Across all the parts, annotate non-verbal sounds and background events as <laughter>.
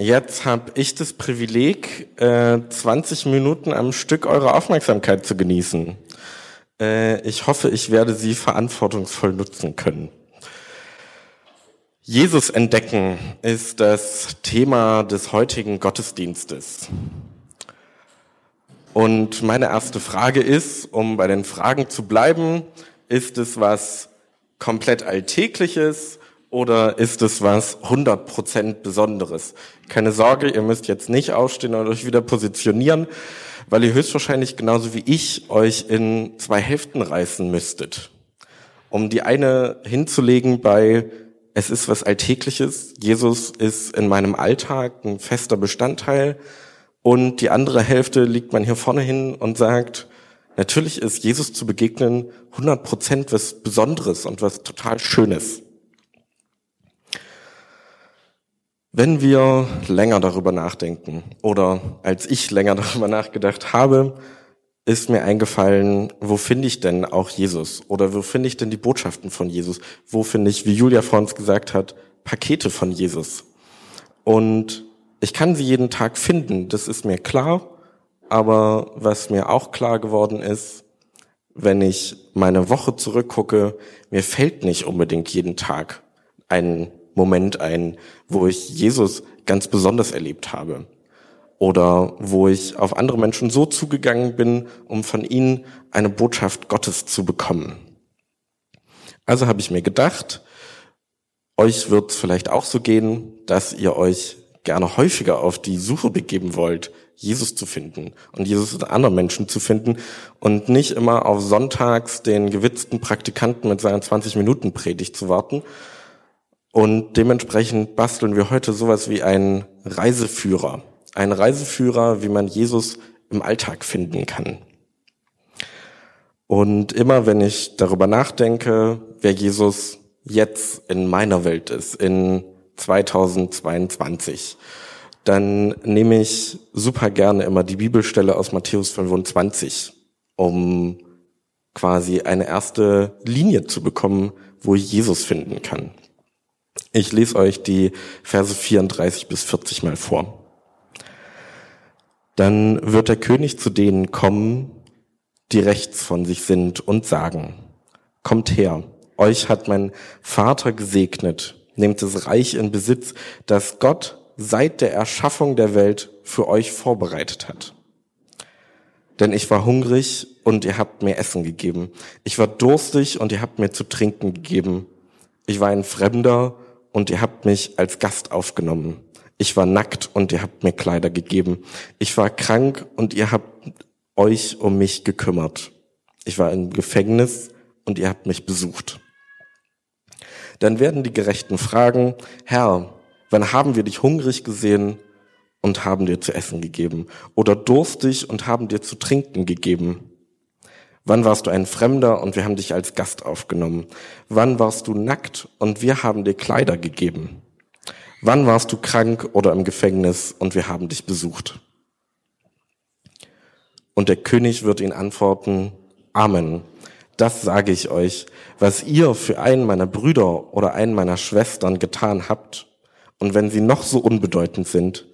jetzt habe ich das Privileg, äh, 20 Minuten am Stück eure Aufmerksamkeit zu genießen. Äh, ich hoffe, ich werde sie verantwortungsvoll nutzen können. Jesus entdecken ist das Thema des heutigen Gottesdienstes. Und meine erste Frage ist, um bei den Fragen zu bleiben, ist es was komplett Alltägliches oder ist es was 100% Besonderes? Keine Sorge, ihr müsst jetzt nicht aufstehen und euch wieder positionieren, weil ihr höchstwahrscheinlich genauso wie ich euch in zwei Hälften reißen müsstet. Um die eine hinzulegen bei, es ist was Alltägliches, Jesus ist in meinem Alltag ein fester Bestandteil und die andere Hälfte liegt man hier vorne hin und sagt, natürlich ist Jesus zu begegnen 100% was Besonderes und was total Schönes. Wenn wir länger darüber nachdenken oder als ich länger <laughs> darüber nachgedacht habe, ist mir eingefallen, wo finde ich denn auch Jesus oder wo finde ich denn die Botschaften von Jesus? Wo finde ich, wie Julia vor uns gesagt hat, Pakete von Jesus? Und ich kann sie jeden Tag finden, das ist mir klar, aber was mir auch klar geworden ist, wenn ich meine Woche zurückgucke, mir fällt nicht unbedingt jeden Tag ein Moment ein, wo ich Jesus ganz besonders erlebt habe. Oder wo ich auf andere Menschen so zugegangen bin, um von ihnen eine Botschaft Gottes zu bekommen. Also habe ich mir gedacht, euch wird es vielleicht auch so gehen, dass ihr euch gerne häufiger auf die Suche begeben wollt, Jesus zu finden und Jesus in anderen Menschen zu finden und nicht immer auf sonntags den gewitzten Praktikanten mit seiner 20 Minuten Predigt zu warten, und dementsprechend basteln wir heute sowas wie einen Reiseführer. Ein Reiseführer, wie man Jesus im Alltag finden kann. Und immer wenn ich darüber nachdenke, wer Jesus jetzt in meiner Welt ist, in 2022, dann nehme ich super gerne immer die Bibelstelle aus Matthäus 25, um quasi eine erste Linie zu bekommen, wo ich Jesus finden kann. Ich lese euch die Verse 34 bis 40 mal vor. Dann wird der König zu denen kommen, die rechts von sich sind und sagen, kommt her, euch hat mein Vater gesegnet, nehmt das Reich in Besitz, das Gott seit der Erschaffung der Welt für euch vorbereitet hat. Denn ich war hungrig und ihr habt mir Essen gegeben. Ich war durstig und ihr habt mir zu trinken gegeben. Ich war ein Fremder und ihr habt mich als Gast aufgenommen. Ich war nackt und ihr habt mir Kleider gegeben. Ich war krank und ihr habt euch um mich gekümmert. Ich war im Gefängnis und ihr habt mich besucht. Dann werden die Gerechten fragen, Herr, wann haben wir dich hungrig gesehen und haben dir zu essen gegeben? Oder durstig und haben dir zu trinken gegeben? Wann warst du ein Fremder und wir haben dich als Gast aufgenommen? Wann warst du nackt und wir haben dir Kleider gegeben? Wann warst du krank oder im Gefängnis und wir haben dich besucht? Und der König wird ihn antworten, Amen. Das sage ich euch, was ihr für einen meiner Brüder oder einen meiner Schwestern getan habt, und wenn sie noch so unbedeutend sind,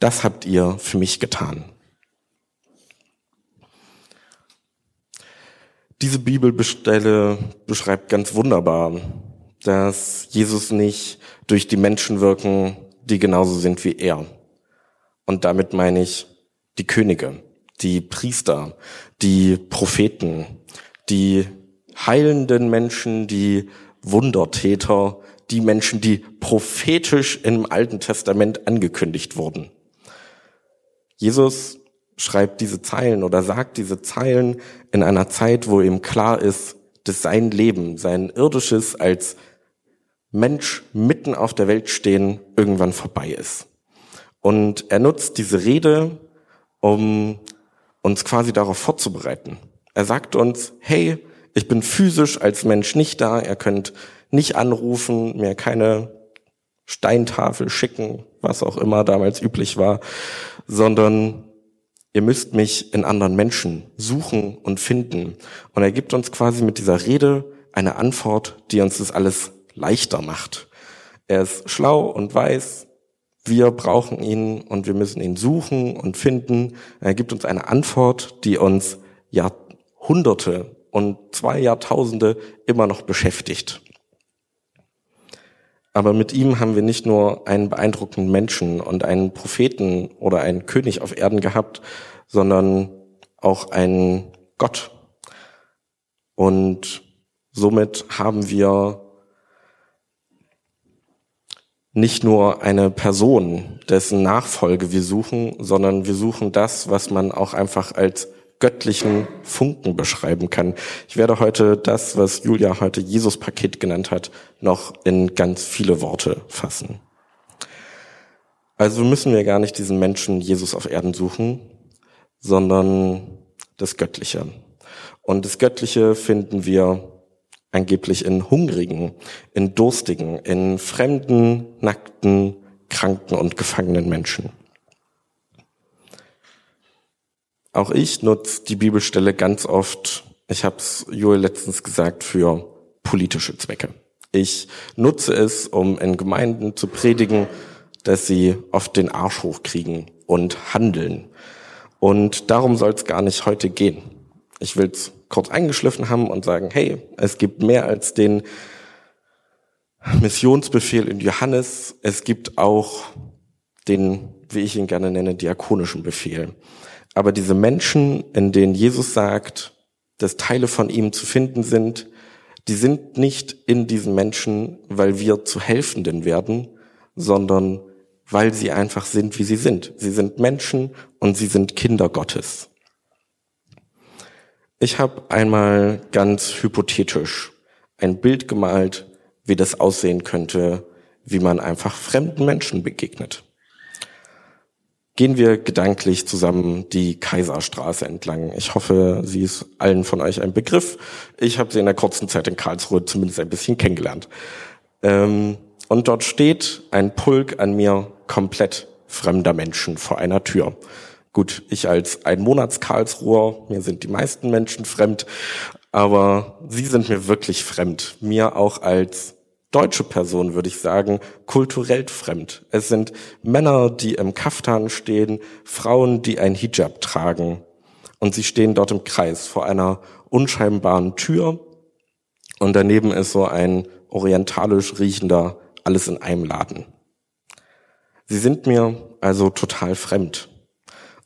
das habt ihr für mich getan. Diese Bibelstelle beschreibt ganz wunderbar, dass Jesus nicht durch die Menschen wirken, die genauso sind wie er. Und damit meine ich die Könige, die Priester, die Propheten, die heilenden Menschen, die Wundertäter, die Menschen, die prophetisch im Alten Testament angekündigt wurden. Jesus schreibt diese Zeilen oder sagt diese Zeilen in einer Zeit, wo ihm klar ist, dass sein Leben, sein irdisches als Mensch mitten auf der Welt stehen, irgendwann vorbei ist. Und er nutzt diese Rede, um uns quasi darauf vorzubereiten. Er sagt uns, hey, ich bin physisch als Mensch nicht da, ihr könnt nicht anrufen, mir keine Steintafel schicken, was auch immer damals üblich war, sondern ihr müsst mich in anderen Menschen suchen und finden. Und er gibt uns quasi mit dieser Rede eine Antwort, die uns das alles leichter macht. Er ist schlau und weiß, Wir brauchen ihn und wir müssen ihn suchen und finden. Er gibt uns eine Antwort, die uns Jahrhunderte und zwei Jahrtausende immer noch beschäftigt. Aber mit ihm haben wir nicht nur einen beeindruckenden Menschen und einen Propheten oder einen König auf Erden gehabt, sondern auch einen Gott. Und somit haben wir nicht nur eine Person, dessen Nachfolge wir suchen, sondern wir suchen das, was man auch einfach als göttlichen Funken beschreiben kann. Ich werde heute das, was Julia heute Jesus-Paket genannt hat, noch in ganz viele Worte fassen. Also müssen wir gar nicht diesen Menschen Jesus auf Erden suchen, sondern das Göttliche. Und das Göttliche finden wir angeblich in Hungrigen, in Durstigen, in fremden, nackten, kranken und gefangenen Menschen. Auch ich nutze die Bibelstelle ganz oft, ich habe es Joel letztens gesagt, für politische Zwecke. Ich nutze es, um in Gemeinden zu predigen, dass sie oft den Arsch hochkriegen und handeln. Und darum soll es gar nicht heute gehen. Ich will es kurz eingeschliffen haben und sagen, hey, es gibt mehr als den Missionsbefehl in Johannes. Es gibt auch den, wie ich ihn gerne nenne, diakonischen Befehl. Aber diese Menschen, in denen Jesus sagt, dass Teile von ihm zu finden sind, die sind nicht in diesen Menschen, weil wir zu Helfenden werden, sondern weil sie einfach sind, wie sie sind. Sie sind Menschen und sie sind Kinder Gottes. Ich habe einmal ganz hypothetisch ein Bild gemalt, wie das aussehen könnte, wie man einfach fremden Menschen begegnet gehen wir gedanklich zusammen die Kaiserstraße entlang. Ich hoffe, sie ist allen von euch ein Begriff. Ich habe sie in der kurzen Zeit in Karlsruhe zumindest ein bisschen kennengelernt. Ähm, und dort steht ein Pulk an mir komplett fremder Menschen vor einer Tür. Gut, ich als ein Monats Karlsruher, mir sind die meisten Menschen fremd, aber sie sind mir wirklich fremd. Mir auch als deutsche Person, würde ich sagen, kulturell fremd. Es sind Männer, die im Kaftan stehen, Frauen, die ein Hijab tragen. Und sie stehen dort im Kreis vor einer unscheinbaren Tür. Und daneben ist so ein orientalisch riechender, alles in einem Laden. Sie sind mir also total fremd.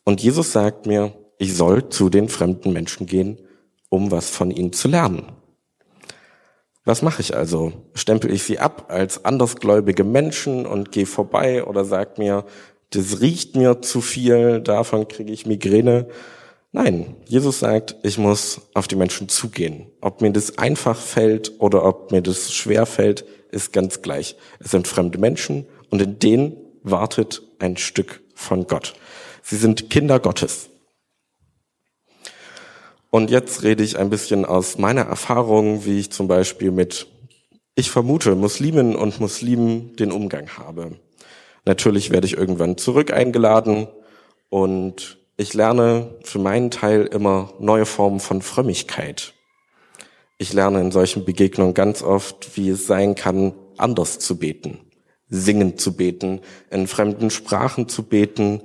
Und Jesus sagt mir, ich soll zu den fremden Menschen gehen, um was von ihnen zu lernen. Was mache ich also? Stempel ich sie ab als andersgläubige Menschen und gehe vorbei oder sag mir, das riecht mir zu viel, davon kriege ich Migräne? Nein, Jesus sagt, ich muss auf die Menschen zugehen. Ob mir das einfach fällt oder ob mir das schwer fällt, ist ganz gleich. Es sind fremde Menschen und in denen wartet ein Stück von Gott. Sie sind Kinder Gottes. Und jetzt rede ich ein bisschen aus meiner Erfahrung, wie ich zum Beispiel mit, ich vermute, Muslimen und Muslimen den Umgang habe. Natürlich werde ich irgendwann zurück eingeladen und ich lerne für meinen Teil immer neue Formen von Frömmigkeit. Ich lerne in solchen Begegnungen ganz oft, wie es sein kann, anders zu beten, singend zu beten, in fremden Sprachen zu beten,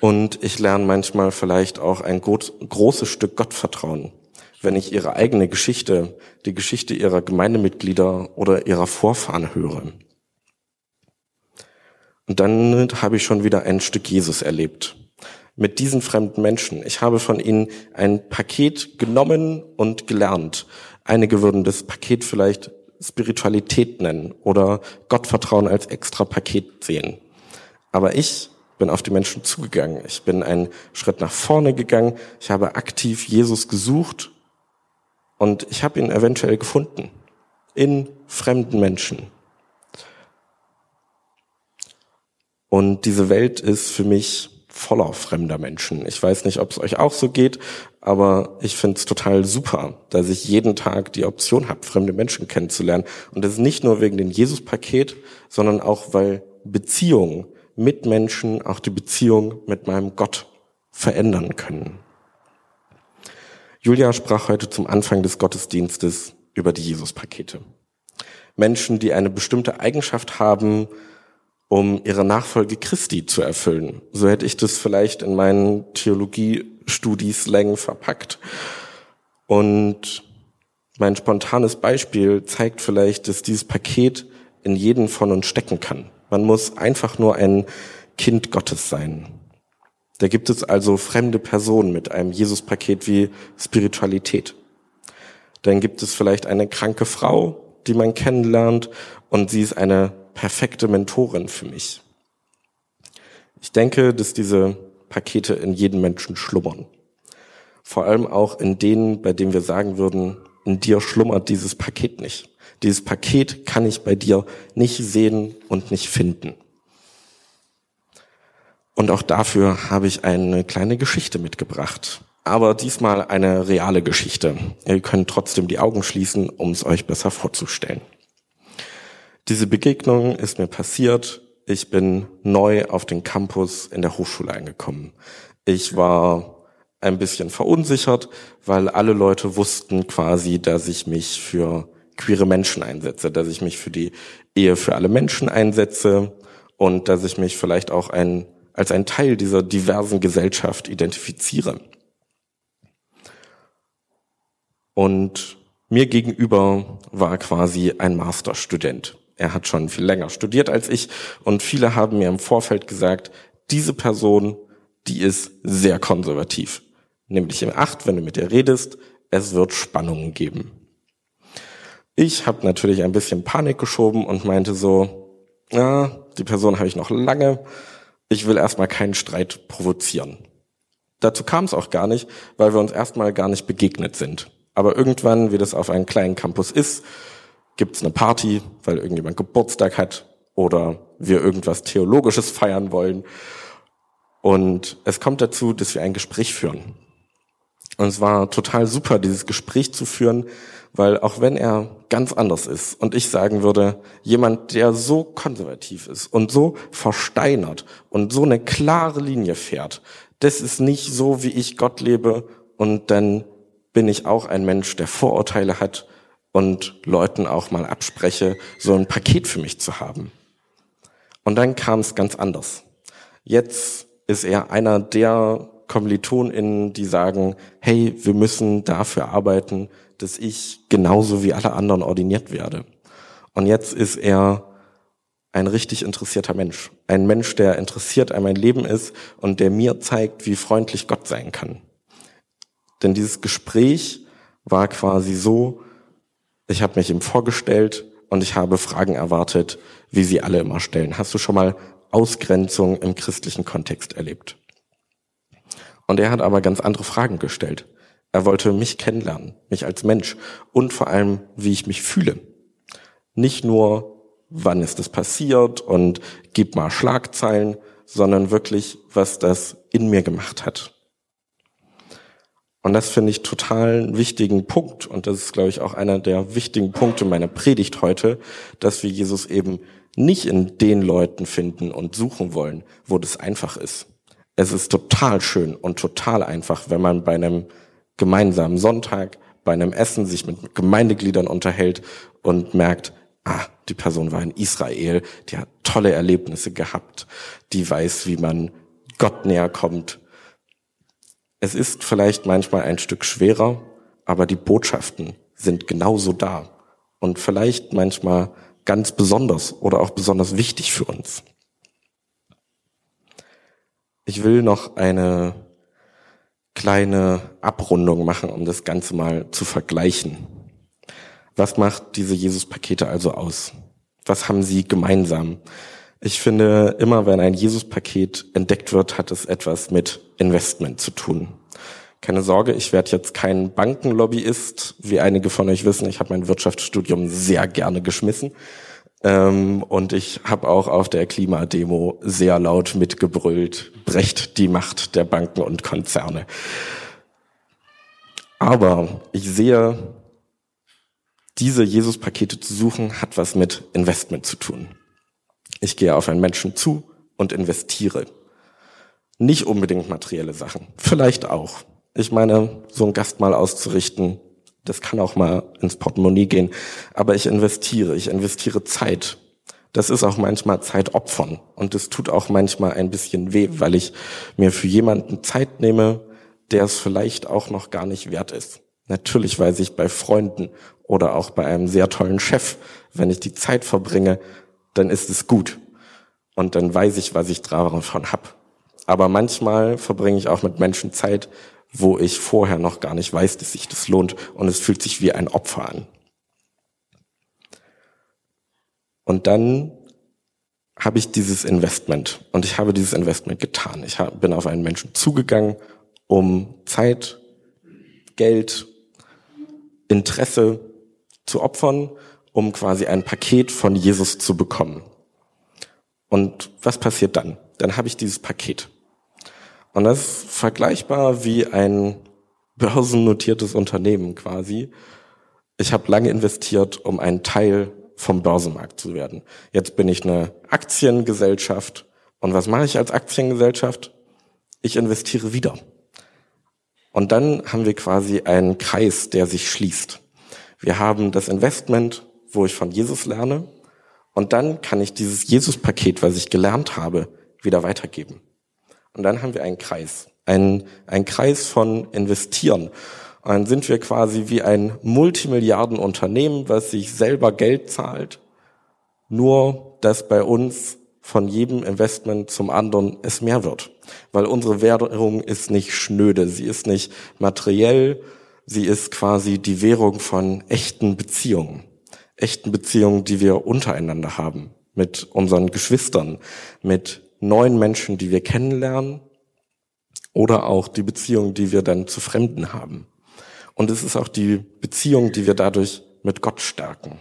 und ich lerne manchmal vielleicht auch ein großes Stück Gottvertrauen, wenn ich ihre eigene Geschichte, die Geschichte ihrer Gemeindemitglieder oder ihrer Vorfahren höre. Und dann habe ich schon wieder ein Stück Jesus erlebt. Mit diesen fremden Menschen. Ich habe von ihnen ein Paket genommen und gelernt. Einige würden das Paket vielleicht Spiritualität nennen oder Gottvertrauen als extra Paket sehen. Aber ich bin auf die Menschen zugegangen. Ich bin einen Schritt nach vorne gegangen. Ich habe aktiv Jesus gesucht und ich habe ihn eventuell gefunden in fremden Menschen. Und diese Welt ist für mich voller fremder Menschen. Ich weiß nicht, ob es euch auch so geht, aber ich finde es total super, dass ich jeden Tag die Option habe, fremde Menschen kennenzulernen. Und das ist nicht nur wegen dem Jesus-Paket, sondern auch, weil Beziehungen mit Menschen auch die Beziehung mit meinem Gott verändern können. Julia sprach heute zum Anfang des Gottesdienstes über die Jesus-Pakete. Menschen, die eine bestimmte Eigenschaft haben um ihre Nachfolge Christi zu erfüllen. So hätte ich das vielleicht in meinen Theologie-Studis-Längen verpackt. Und mein spontanes Beispiel zeigt vielleicht, dass dieses Paket in jeden von uns stecken kann. Man muss einfach nur ein Kind Gottes sein. Da gibt es also fremde Personen mit einem Jesus-Paket wie Spiritualität. Dann gibt es vielleicht eine kranke Frau, die man kennenlernt und sie ist eine perfekte Mentorin für mich. Ich denke, dass diese Pakete in jedem Menschen schlummern. Vor allem auch in denen, bei denen wir sagen würden, in dir schlummert dieses Paket nicht. Dieses Paket kann ich bei dir nicht sehen und nicht finden. Und auch dafür habe ich eine kleine Geschichte mitgebracht. Aber diesmal eine reale Geschichte. Ihr könnt trotzdem die Augen schließen, um es euch besser vorzustellen. Diese Begegnung ist mir passiert. Ich bin neu auf den Campus in der Hochschule eingekommen. Ich war ein bisschen verunsichert, weil alle Leute wussten quasi, dass ich mich für queere Menschen einsetze, dass ich mich für die Ehe für alle Menschen einsetze und dass ich mich vielleicht auch ein, als ein Teil dieser diversen Gesellschaft identifiziere. Und mir gegenüber war quasi ein Masterstudent. Er hat schon viel länger studiert als ich und viele haben mir im Vorfeld gesagt, diese Person, die ist sehr konservativ. Nämlich im Acht, wenn du mit ihr redest, es wird Spannungen geben. Ich habe natürlich ein bisschen Panik geschoben und meinte so, ja, die Person habe ich noch lange, ich will erstmal keinen Streit provozieren. Dazu kam es auch gar nicht, weil wir uns erstmal gar nicht begegnet sind. Aber irgendwann, wie das auf einem kleinen Campus ist, gibt's eine Party, weil irgendjemand Geburtstag hat oder wir irgendwas Theologisches feiern wollen. Und es kommt dazu, dass wir ein Gespräch führen. Und es war total super, dieses Gespräch zu führen, weil auch wenn er ganz anders ist und ich sagen würde, jemand, der so konservativ ist und so versteinert und so eine klare Linie fährt, das ist nicht so, wie ich Gott lebe und dann bin ich auch ein Mensch, der Vorurteile hat und Leuten auch mal abspreche, so ein Paket für mich zu haben. Und dann kam es ganz anders. Jetzt ist er einer der KommilitonInnen, die sagen, hey, wir müssen dafür arbeiten, dass ich genauso wie alle anderen ordiniert werde. Und jetzt ist er ein richtig interessierter Mensch. Ein Mensch, der interessiert an mein Leben ist und der mir zeigt, wie freundlich Gott sein kann. Denn dieses Gespräch war quasi so, ich habe mich ihm vorgestellt und ich habe Fragen erwartet, wie sie alle immer stellen. Hast du schon mal Ausgrenzung im christlichen Kontext erlebt? Und er hat aber ganz andere Fragen gestellt. Er wollte mich kennenlernen, mich als Mensch und vor allem, wie ich mich fühle. Nicht nur, wann ist es passiert und gib mal Schlagzeilen, sondern wirklich, was das in mir gemacht hat. Und das finde ich total einen wichtigen Punkt. Und das ist, glaube ich, auch einer der wichtigen Punkte meiner Predigt heute, dass wir Jesus eben nicht in den Leuten finden und suchen wollen, wo das einfach ist. Es ist total schön und total einfach, wenn man bei einem gemeinsamen Sonntag, bei einem Essen sich mit Gemeindegliedern unterhält und merkt, ah, die Person war in Israel, die hat tolle Erlebnisse gehabt, die weiß, wie man Gott näher kommt, es ist vielleicht manchmal ein Stück schwerer, aber die Botschaften sind genauso da und vielleicht manchmal ganz besonders oder auch besonders wichtig für uns. Ich will noch eine kleine Abrundung machen, um das Ganze mal zu vergleichen. Was macht diese Jesus-Pakete also aus? Was haben sie gemeinsam? Ich finde, immer wenn ein Jesus-Paket entdeckt wird, hat es etwas mit Investment zu tun. Keine Sorge, ich werde jetzt kein Bankenlobbyist. Wie einige von euch wissen, ich habe mein Wirtschaftsstudium sehr gerne geschmissen. Ähm, und ich habe auch auf der Klimademo sehr laut mitgebrüllt, brecht die Macht der Banken und Konzerne. Aber ich sehe, diese Jesus-Pakete zu suchen, hat was mit Investment zu tun. Ich gehe auf einen Menschen zu und investiere. Nicht unbedingt materielle Sachen, vielleicht auch. Ich meine, so ein Gast mal auszurichten, das kann auch mal ins Portemonnaie gehen. Aber ich investiere, ich investiere Zeit. Das ist auch manchmal Zeit opfern und es tut auch manchmal ein bisschen weh, weil ich mir für jemanden Zeit nehme, der es vielleicht auch noch gar nicht wert ist. Natürlich weiß ich bei Freunden oder auch bei einem sehr tollen Chef, wenn ich die Zeit verbringe, dann ist es gut. Und dann weiß ich, was ich davon hab. Aber manchmal verbringe ich auch mit Menschen Zeit, wo ich vorher noch gar nicht weiß, dass sich das lohnt und es fühlt sich wie ein Opfer an. Und dann habe ich dieses Investment und ich habe dieses Investment getan. Ich bin auf einen Menschen zugegangen, um Zeit, Geld, Interesse zu opfern, um quasi ein Paket von Jesus zu bekommen. Und was passiert dann? Dann habe ich dieses Paket. Und das ist vergleichbar wie ein börsennotiertes Unternehmen quasi. Ich habe lange investiert, um ein Teil vom Börsenmarkt zu werden. Jetzt bin ich eine Aktiengesellschaft. Und was mache ich als Aktiengesellschaft? Ich investiere wieder. Und dann haben wir quasi einen Kreis, der sich schließt. Wir haben das Investment, wo ich von Jesus lerne. Und dann kann ich dieses Jesus-Paket, was ich gelernt habe, wieder weitergeben. Und dann haben wir einen Kreis. Ein, ein Kreis von Investieren. Und dann sind wir quasi wie ein Multimilliardenunternehmen, was sich selber Geld zahlt. Nur, dass bei uns von jedem Investment zum anderen es mehr wird. Weil unsere Währung ist nicht schnöde, sie ist nicht materiell, sie ist quasi die Währung von echten Beziehungen. Echten Beziehungen, die wir untereinander haben. Mit unseren Geschwistern, mit neuen Menschen, die wir kennenlernen. Oder auch die Beziehungen, die wir dann zu Fremden haben. Und es ist auch die Beziehung, die wir dadurch mit Gott stärken.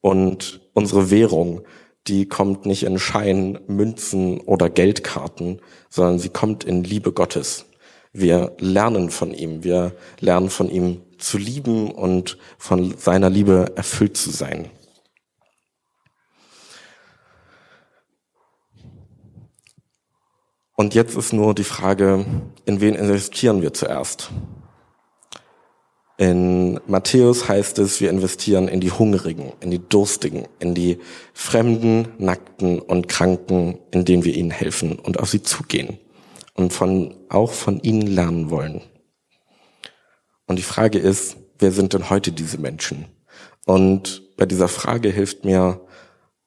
Und unsere Währung, die kommt nicht in Schein, Münzen oder Geldkarten, sondern sie kommt in Liebe Gottes. Wir lernen von ihm, wir lernen von ihm zu lieben und von seiner Liebe erfüllt zu sein. Und jetzt ist nur die Frage, in wen investieren wir zuerst? In Matthäus heißt es, wir investieren in die Hungrigen, in die Durstigen, in die Fremden, Nackten und Kranken, in denen wir ihnen helfen und auf sie zugehen und von, auch von ihnen lernen wollen. Und die Frage ist, wer sind denn heute diese Menschen? Und bei dieser Frage hilft mir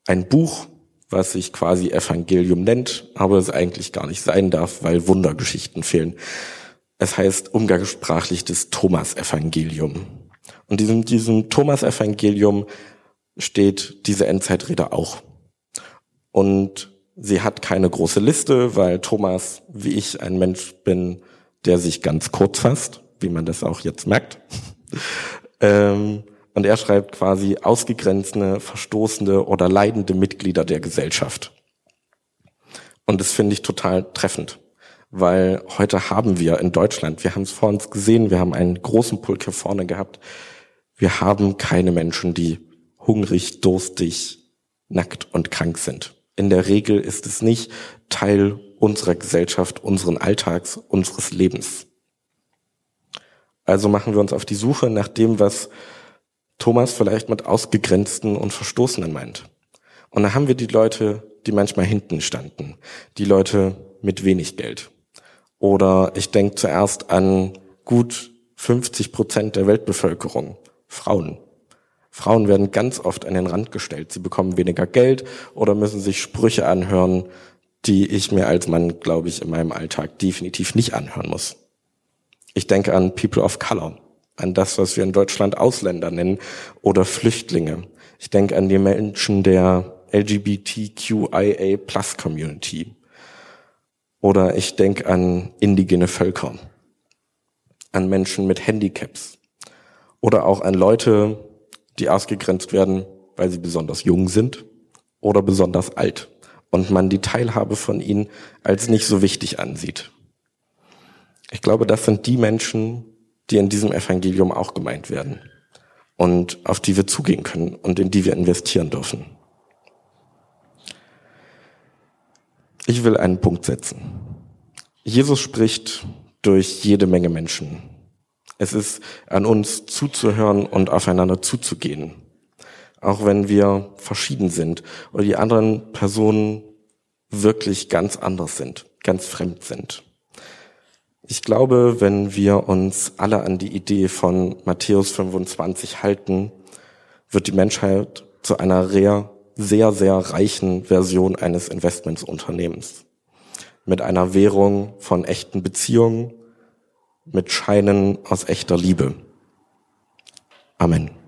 ein Buch, was sich quasi Evangelium nennt, aber es eigentlich gar nicht sein darf, weil Wundergeschichten fehlen. Es heißt umgangssprachlich das Thomas-Evangelium. Und diesem, diesem Thomas-Evangelium steht diese Endzeitrede auch. Und sie hat keine große Liste, weil Thomas, wie ich, ein Mensch bin, der sich ganz kurz fasst, wie man das auch jetzt merkt. <laughs> ähm, und er schreibt quasi ausgegrenzte, verstoßene oder leidende Mitglieder der Gesellschaft. Und das finde ich total treffend weil heute haben wir in Deutschland, wir haben es vor uns gesehen, wir haben einen großen Pulk hier vorne gehabt, wir haben keine Menschen, die hungrig, durstig, nackt und krank sind. In der Regel ist es nicht Teil unserer Gesellschaft, unseren Alltags, unseres Lebens. Also machen wir uns auf die Suche nach dem, was Thomas vielleicht mit Ausgegrenzten und Verstoßenen meint. Und da haben wir die Leute, die manchmal hinten standen, die Leute mit wenig Geld, oder ich denke zuerst an gut 50 Prozent der Weltbevölkerung, Frauen. Frauen werden ganz oft an den Rand gestellt. Sie bekommen weniger Geld oder müssen sich Sprüche anhören, die ich mir als Mann, glaube ich, in meinem Alltag definitiv nicht anhören muss. Ich denke an People of Color, an das, was wir in Deutschland Ausländer nennen oder Flüchtlinge. Ich denke an die Menschen der LGBTQIA Plus Community. Oder ich denke an indigene Völker, an Menschen mit Handicaps oder auch an Leute, die ausgegrenzt werden, weil sie besonders jung sind oder besonders alt und man die Teilhabe von ihnen als nicht so wichtig ansieht. Ich glaube, das sind die Menschen, die in diesem Evangelium auch gemeint werden und auf die wir zugehen können und in die wir investieren dürfen. Ich will einen Punkt setzen. Jesus spricht durch jede Menge Menschen. Es ist an uns zuzuhören und aufeinander zuzugehen. auch wenn wir verschieden sind oder die anderen Personen wirklich ganz anders sind, ganz fremd sind. Ich glaube, wenn wir uns alle an die Idee von Matthäus 25 halten, wird die Menschheit zu einer sehr, sehr, sehr reichen Version eines Investmentsunternehmens. Mit einer Währung von echten Beziehungen, mit Scheinen aus echter Liebe. Amen.